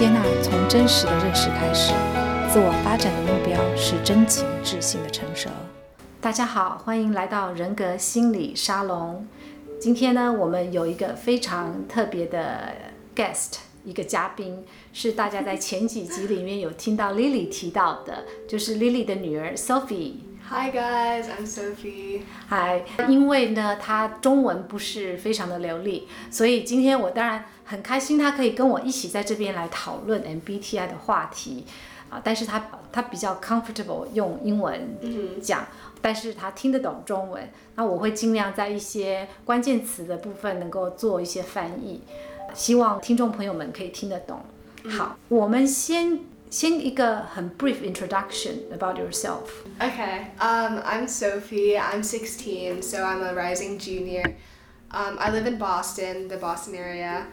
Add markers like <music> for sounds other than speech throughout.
接纳从真实的认识开始，自我发展的目标是真情智性的成熟。大家好，欢迎来到人格心理沙龙。今天呢，我们有一个非常特别的 guest，一个嘉宾，是大家在前几集里面有听到 Lily 提到的，就是 Lily 的女儿 Sophie。Hi guys, I'm Sophie. Hi，，因为呢，他中文不是非常的流利，所以今天我当然很开心，他可以跟我一起在这边来讨论 MBTI 的话题啊。但是他他比较 comfortable 用英文讲，但是他听得懂中文。那我会尽量在一些关键词的部分能够做一些翻译，希望听众朋友们可以听得懂。好，我们先先一个很 brief introduction about yourself。 Okay, um, I'm Sophie. I'm 16, so I'm a rising junior. Um, I live in Boston, the Boston area,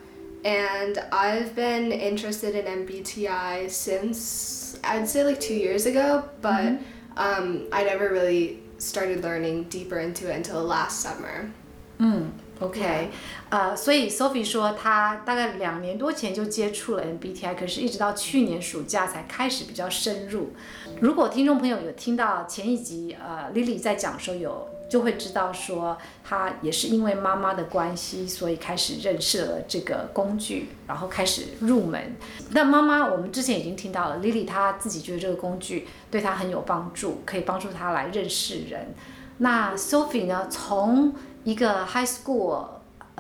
and I've been interested in MBTI since I'd say like two years ago, but um, I never really started learning deeper into it until last summer. 嗯 ，OK，呃，所以 Sophie 说她大概两年多前就接触了 MBTI，可是一直到去年暑假才开始比较深入。如果听众朋友有听到前一集，呃，Lily 在讲的时候有，就会知道说她也是因为妈妈的关系，所以开始认识了这个工具，然后开始入门。那妈妈，我们之前已经听到了，Lily 她自己觉得这个工具对她很有帮助，可以帮助她来认识人。那 Sophie 呢，从一个 high school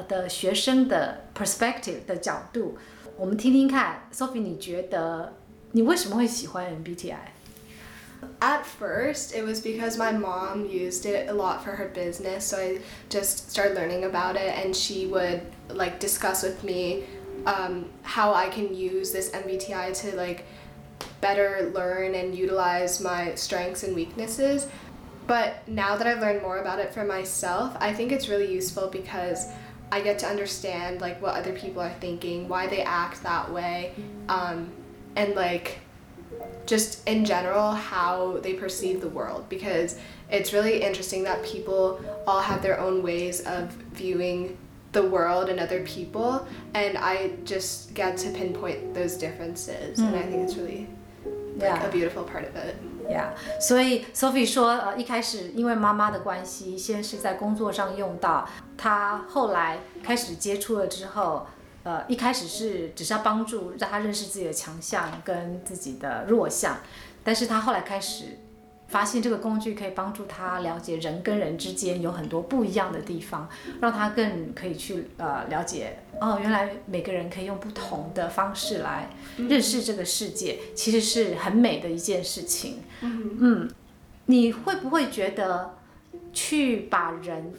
的学生的 perspective 的角度，我们听听看，Sophie，你觉得你为什么会喜欢 MBTI？ At first, it was because my mom used it a lot for her business, so I just started learning about it, and she would like discuss with me um, how I can use this MBTI to like better learn and utilize my strengths and weaknesses. But now that I've learned more about it for myself, I think it's really useful because I get to understand like what other people are thinking, why they act that way, um, and like just in general how they perceive the world because it's really interesting that people all have their own ways of viewing the world and other people and I just get to pinpoint those differences and I think it's really like, Yeah. a beautiful part of it. 呀所以 Sophie 说，呃，一开始因为妈妈的关系，先是在工作上用到，她后来开始接触了之后，呃，一开始是只是要帮助让她认识自己的强项跟自己的弱项，但是她后来开始发现这个工具可以帮助他了解人跟人之间有很多不一样的地方，让他更可以去呃了解哦，原来每个人可以用不同的方式来认识这个世界，其实是很美的一件事情。嗯，你会不会觉得去把人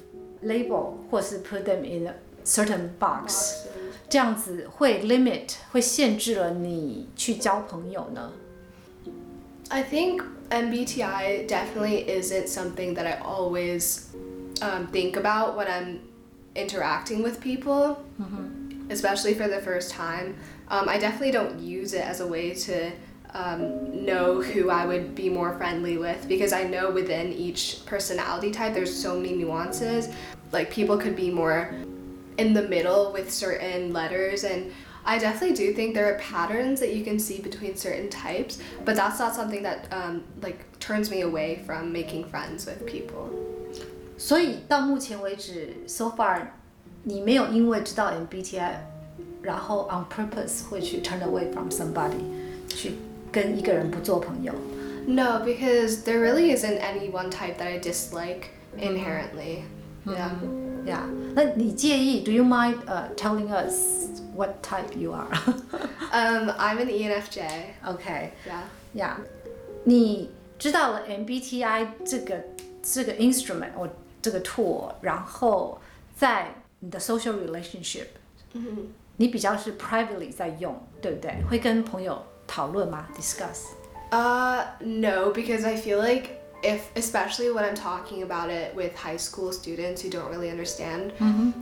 label 或是 put them in a certain box 这样子会 limit 会限制了你去交朋友呢？I think MBTI definitely isn't something that I always um, think about when I'm interacting with people, especially for the first time. Um, I definitely don't use it as a way to um, know who I would be more friendly with because I know within each personality type there's so many nuances. Like people could be more in the middle with certain letters and I definitely do think there are patterns that you can see between certain types, but that's not something that um, like turns me away from making friends with people. 所以到目前为止，so far，你没有因为知道 MBTI，然后 on purpose 会去 turn away from somebody，去跟一个人不做朋友。 No, because there really isn't any one type that I dislike inherently. Yeah. Yeah，那你介意？Do you mind 呃、telling us what type you are？ <laughs> Um, I'm an ENFJ. OK， Yeah. 呀、你知道了 MBTI 这个这个 instrument 或这个 tool，然后在你的 social relationship，、你比较是 privately 在用，对不对？会跟朋友讨论吗？discuss？ Uh, no, because I feel like if, especially when I'm talking about it with high school students who don't really understand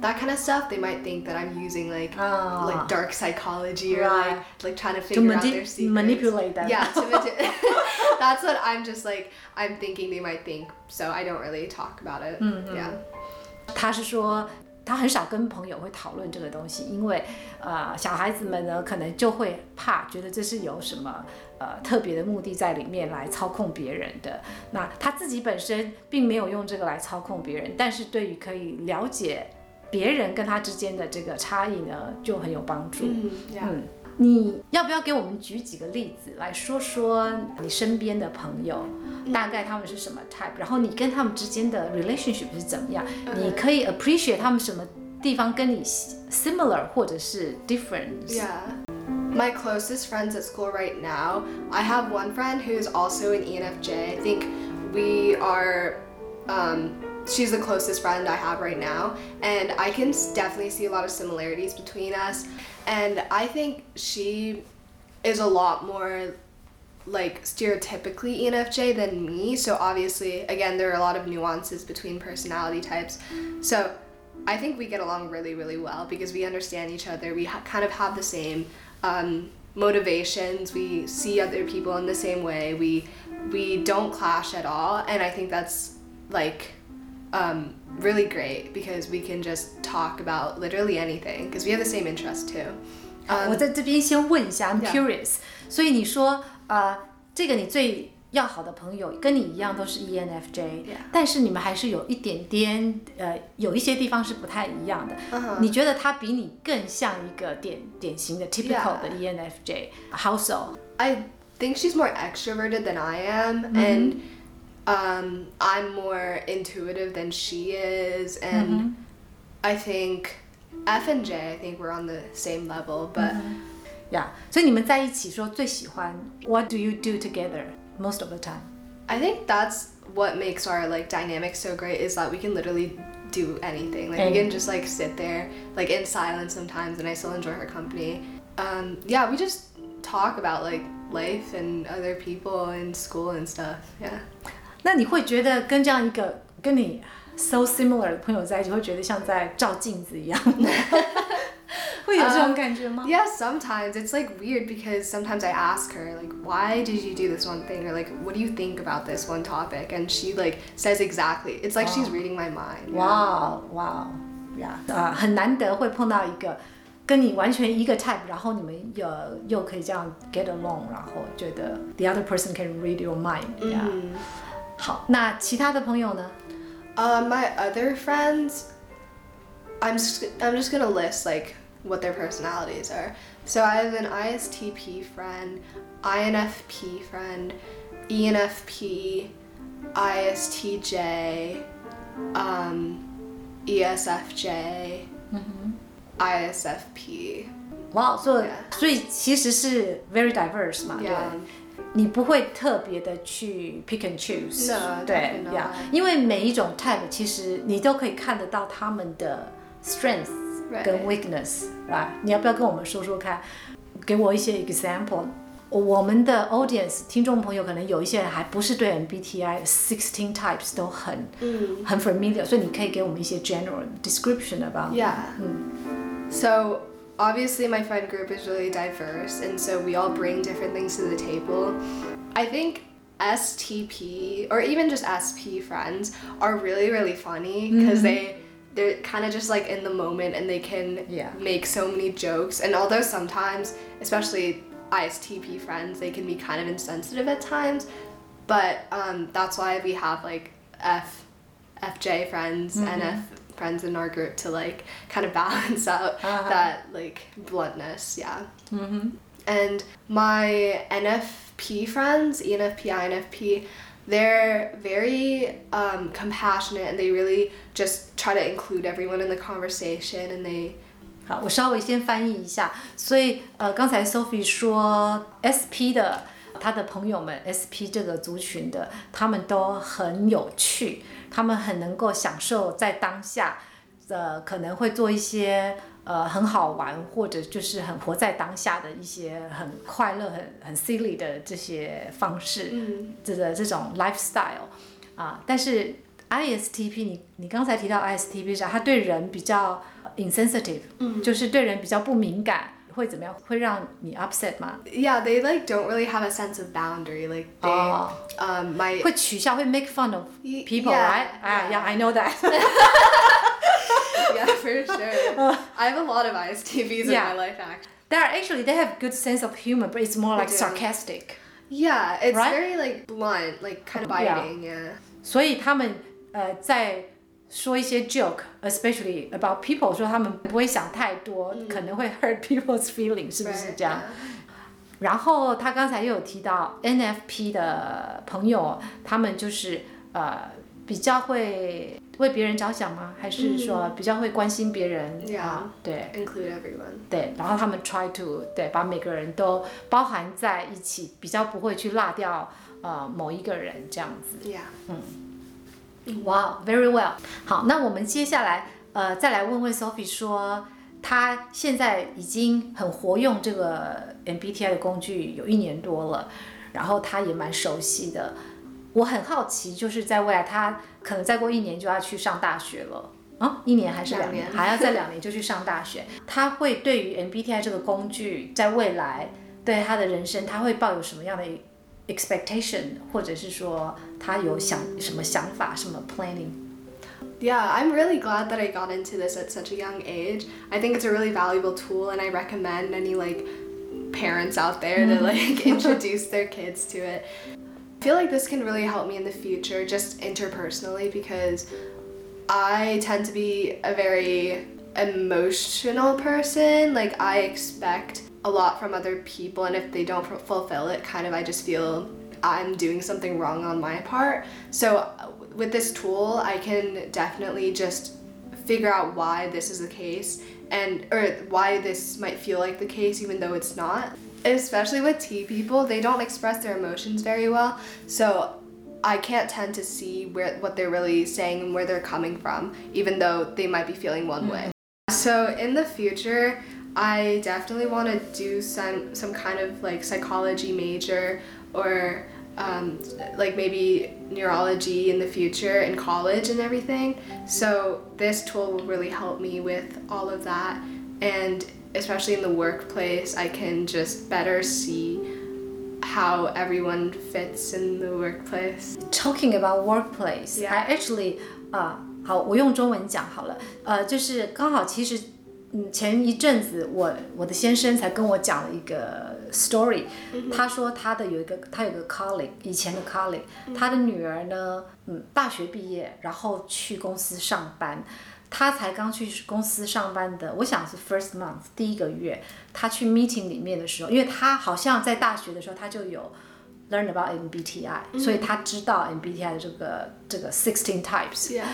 that kind of stuff, they might think that I'm using like Ah. like dark psychology or Right. like like trying to To figure out mani- their secrets. manipulate them. Yeah, to mani- <laughs> <laughs> that's what I'm just like I'm thinking they might think. So I don't really talk about it. Yeah. 他是说 他很少跟朋友会讨论这个东西，因为呃小孩子们呢可能就会怕，觉得这是有什么呃特别的目的在里面来操控别人的。那他自己本身并没有用这个来操控别人，但是对于可以了解别人跟他之间的这个差异呢，就很有帮助。Mm. 嗯，你要不要给我们举几个例子来说说你身边的朋友，大概他们是什么 type，然后你跟他们之间的 relationship 是怎么样？你可以 appreciate 他们什么地方跟你 similar 或者是 different？ Yeah. My closest friends at school right now, I have one friend who's also an E ENFJ. I think we are, um, she's the closest friend I have right now. And I can definitely see a lot of similarities between us. And I think she is a lot more like stereotypically ENFJ than me. So obviously, again, there are a lot of nuances between personality types. So I think we get along really, really well because we understand each other. We ha- kind of have the same um, motivations. We see other people in the same way. We we don't clash at all, and I think that's like um, really great because we can just talk about literally anything because we have the same interest too. 我在这边先问一下，I'm Yeah. curious。所以你说，呃，这个你最要好的朋友跟你一样都是 E ENFJ，、 Yeah. 但是你们还是有一点点，呃，有一些地方是不太一样的。 Uh-huh. 你觉得他比你更像一个典典型的 typical Yeah. 的 E ENFJ？How so？ I think she's more extroverted than I am, and um, I'm more intuitive than she is, and I think F and J, I think we're on the same level, but 呀、所以你们在一起说最喜欢 What do you do together most of the time？ I think that's what makes our like dynamic so great is that we can literally do anything. Like we can just like sit there like in silence sometimes, and I still enjoy her company. Um, yeah, we just talk about like life and other people in school and stuff. Yeah. 那你会觉得跟这样一个跟你 so similar 的朋友在一起，会觉得像在照镜子一样吗？会有<laughs> 这种感觉吗？ Yeah, sometimes it's like weird because sometimes I ask her like, "Why did you do this one thing?" or like, "What do you think about this one topic?" and she like says exactly. It's like she's Wow. reading my mind. 哇哦哇哦呀，呃，很难得会碰到一个跟你完全一个 type，然后你们又又可以这样 get along，然后觉得 the other person can read your mind，呀、 Mhm. 好，那其他的朋友呢？ Uh, my other friends, I'm just I'm just gonna list like what their personalities are. So I have an ISTP friend, INFP friend, E ENFP, ISTJ, um, ESFJ, ISFP. 哇，所以 Yeah. 所以其实是 very diverse 嘛，对 Yeah. 你不会特别的去 pick and choose，No, 对因为每一种 type 其实你都可以看得到他们的 strength Right. 跟 weakness，啊，你要不要跟我们说说看？给我一些 example。我们的 audience 听众朋友可能有一些人还不是对 MBTI sixteen types 都很、很 familiar，所以你可以给我们一些 general description about。Yeah. So obviously my friend group is really diverse and so we all bring different things to the table. I think STP or even just SP friends are really really funny because they they're kind of just like in the moment and they can Yeah. make so many jokes and although sometimes especially ISTP friends they can be kind of insensitive at times but um, that's why we have like F FJ friends and F friends in our group to like kind of balance <laughs> out Uh-huh. that like bluntness, yeah. And my NFP friends, E ENFP, INFP, they're very um, compassionate and they really just try to include everyone in the conversation and they 好，我稍微先翻译一下。所以呃，刚才 Sophie 说 SP 的 他的朋友们，SP 这个族群的，他们都很有趣，他们很能够享受在当下，呃，可能会做一些呃很好玩或者就是很活在当下的一些很快乐、很很 silly 的这些方式，这个这种 lifestyle 啊，但是 ISTP，你你刚才提到 ISTP 是他对人比较 insensitive，、就是对人比较不敏感，会怎么样？会让你 upset 吗？Yeah, they like don't really have a sense of boundary. Like they, oh. um, my 会取笑，会 make fun of people, yeah, right? Ah, yeah. yeah, I know that. <laughs> yeah, for sure. <laughs> I have a lot of ISTPs yeah. in my life, actually. They are actually they have good sense of humor, but it's more like sarcastic. Yeah, it's right? very like blunt, like kind of biting. Yeah. yeah. 所以他们呃在。说一些 joke，especially about people，说他们不会想太多，可能会 hurt people's feelings，是不是这样？然后他刚才又有提到 NFP 的朋友，他们就是呃比较会为别人着想吗？还是说比较会关心别人？对 Include everyone. 对，然后他们 try to 对把每个人都包含在一起，比较不会去落掉呃某一个人这样子。Yeah. 哇、v e r y well。好，那我们接下来呃再来问问 Sophie 说，她现在已经很活用这个 MBTI 的工具有一年多了，然后她也蛮熟悉的。我很好奇，就是在未来她可能再过一年就要去上大学了。啊，一年还是两年？两年 <laughs> 还要再两年就去上大学。她会对于 MBTI 这个工具，在未来对她的人生，她会抱有什么样的 expectation，或者是说她有想什么想法、什么 planning？ Yeah, I'm really glad that I got into this at such a young age. I think it's a really valuable tool and I recommend any like parents out there to like introduce <laughs> their kids to it. I feel like this can really help me in the future just interpersonally because I tend to be a very emotional person. Like I expect a lot from other people and if they don't fu- fulfill it, kind of I just feel I'm doing something wrong on my part. So with this tool, I can definitely just figure out why this is the case and or why this might feel like the case even though it's not. Especially with T people, they don't express their emotions very well. So I can't tend to see where what they're really saying and where they're coming from, even though they might be feeling one hmm. way. So in the future, I definitely want to do some some kind of like psychology major or um, like maybe neurology in the future in college and everything. So this tool will really help me with all of that, and especially in the workplace, I can just better see how everyone fits in the workplace. Talking about workplace, Yeah. I actually 啊、好，我用中文讲好了。呃，就是刚好其实， 嗯，前一阵子我我的先生才跟我讲了一个 story，、他说他的有一个他有个 colleague，以前的 colleague，、他的女儿呢，嗯，大学毕业，然后去公司上班。他才刚去公司上班的，我想是 first month 第一个月，他去 meeting 里面的时候，因为他好像在大学的时候他就有 learn about MBTI，、所以他知道 MBTI 的这个这个 sixteen types。Yeah.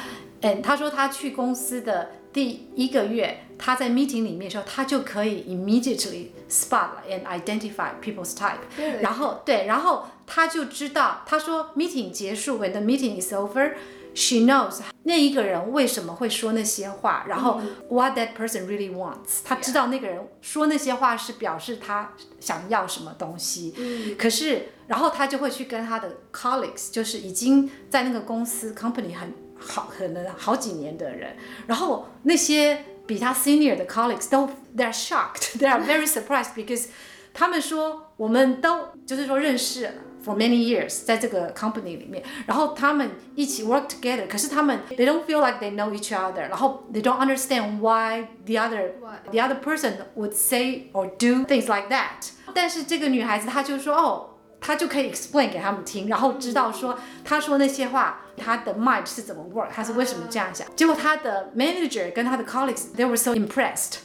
嗯，他说他去公司的第一个月，他在 meeting 里面的时候，他就可以 immediately spot and identify people's type。然后对，然后他就知道，他说 meeting 结束，when the meeting is over，she knows 那一个人为什么会说那些话，然后 what that person really wants，他知道那个人说那些话是表示他想要什么东西。可是，然后他就会去跟他的 colleagues，就是已经在那个公司 company 很好，可能好几年的人，然后那些比他 senior 的 colleagues 都 they're shocked, <laughs> they are very surprised because 他们说我们都就是说认识 for many years 在这个 company 里面，然后他们一起 work together，可是他们 they don't feel like they know each other，然后 they don't understand why the other What? the other person would say or do things like that。但是这个女孩子她就说哦。 她就可以 explain 给他们听，然后知道说他说那些话，他的 mind 是怎么 work，他是为什么这样想。结果他的 manager 跟他的 colleagues，they were so impressed，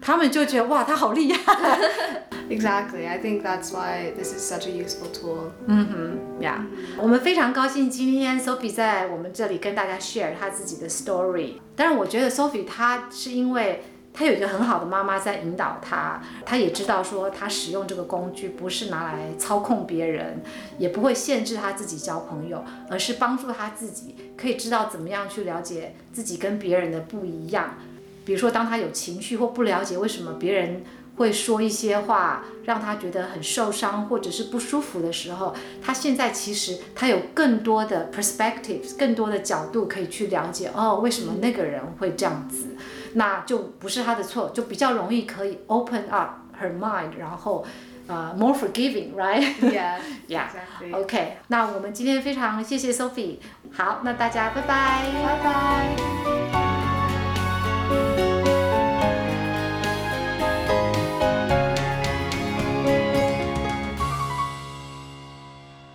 他们就觉得哇，他好厉害。Exactly. I think that's why this is such a useful tool. 嗯哼，Yeah，我们非常高兴今天 Sophie 在我们这里跟大家 share 她自己的 story。但是，我觉得 Sophie 她是因为他有一个很好的妈妈在引导他，他也知道说他使用这个工具不是拿来操控别人，也不会限制他自己交朋友，而是帮助他自己可以知道怎么样去了解自己跟别人的不一样。比如说，当他有情绪或不了解为什么别人会说一些话让他觉得很受伤或者是不舒服的时候，他现在其实他有更多的 perspectives，更多的角度可以去了解哦，为什么那个人会这样子，那就不是他的错，就比较容易可以 open up her mind，然后呃 more forgiving，right？Yeah. Yeah. Exactly. OK，那我们今天非常谢谢 Sophie，好，那大家拜拜。Bye bye.